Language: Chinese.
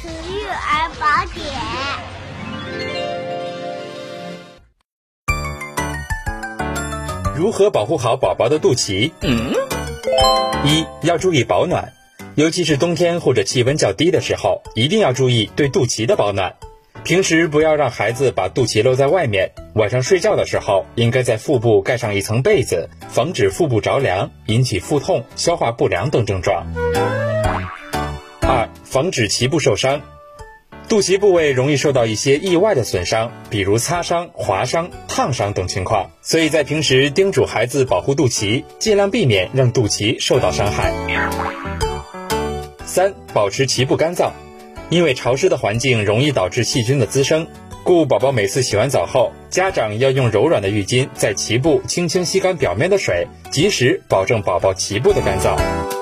词育儿宝典。如何保护好宝宝的肚脐？嗯，一要注意保暖，尤其是冬天或者气温较低的时候，一定要注意对肚脐的保暖。平时不要让孩子把肚脐露在外面。晚上睡觉的时候，应该在腹部盖上一层被子，防止腹部着凉，引起腹痛、消化不良等症状。防止脐部受伤。肚脐部位容易受到一些意外的损伤，比如擦伤、划伤、烫伤等情况，所以在平时叮嘱孩子保护肚脐，尽量避免让肚脐受到伤害。三、保持脐部干燥。因为潮湿的环境容易导致细菌的滋生，故宝宝每次洗完澡后，家长要用柔软的浴巾在脐部轻轻吸干表面的水，及时保证宝宝脐部的干燥。